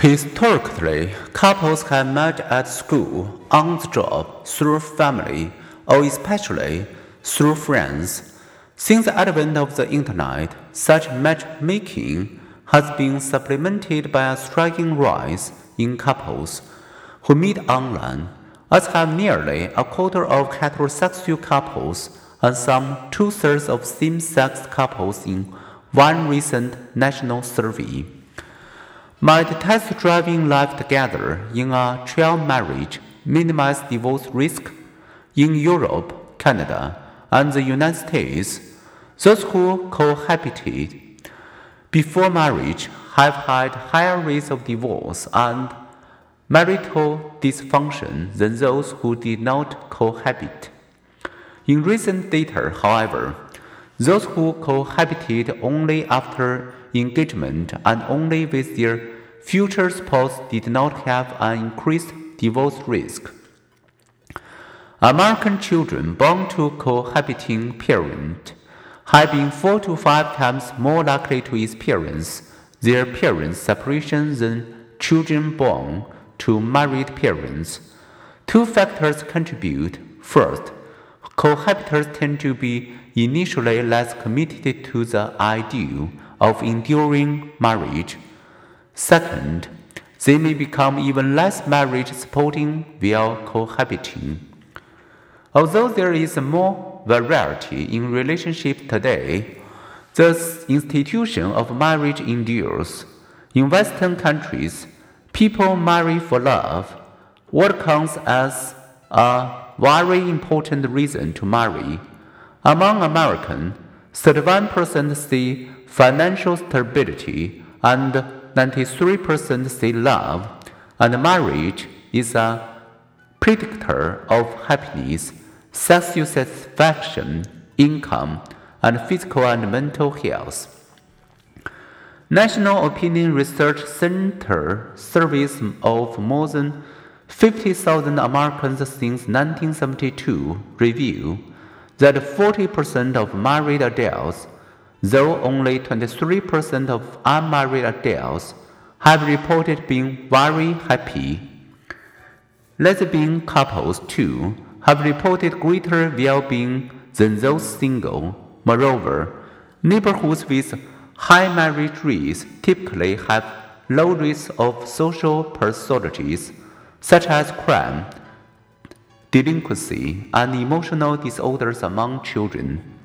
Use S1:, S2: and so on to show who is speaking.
S1: Historically, couples have met at school, on the job, through family, or especially through friends. Since the advent of the internet, such matchmaking has been supplemented by a striking rise in couples who meet online, as have nearly a quarter of heterosexual couples and some two thirds of same sex couples in one recent national survey might test driving life together in a trial marriage minimize divorce risk in Europe, Canada, and the United States. Those who cohabited before marriage have had higher rates of divorce and marital dysfunction than those who did not cohabit. In recent data, however, those who cohabited only after engagement and only with their future spouse did not have an increased divorce risk. American children born to cohabiting parents have been four to five times more likely to experience their parents' separation than children born to married parents. Two factors contribute. First, cohabitants tend to be initially less committed to the ideal of enduring marriage. Second, they may become even less marriage supporting while cohabiting. Although there is more variety in relationships today, the institution of marriage endures. In Western countries, people marry for love, what counts as a very important reason to marry. Among Americans, 31% say financial stability and 93% say love, and marriage is a predictor of happiness, sexual satisfaction, income, and physical and mental health. National Opinion Research Center surveys of more than 50,000 Americans since 1972 reveal that 40% of married adults, though only 23% of unmarried adults, have reported being very happy. Lesbian couples, too, have reported greater well being than those single. Moreover, neighborhoods with high marriage rates typically have low rates of social pathologies such as crime, delinquency, and emotional disorders among children.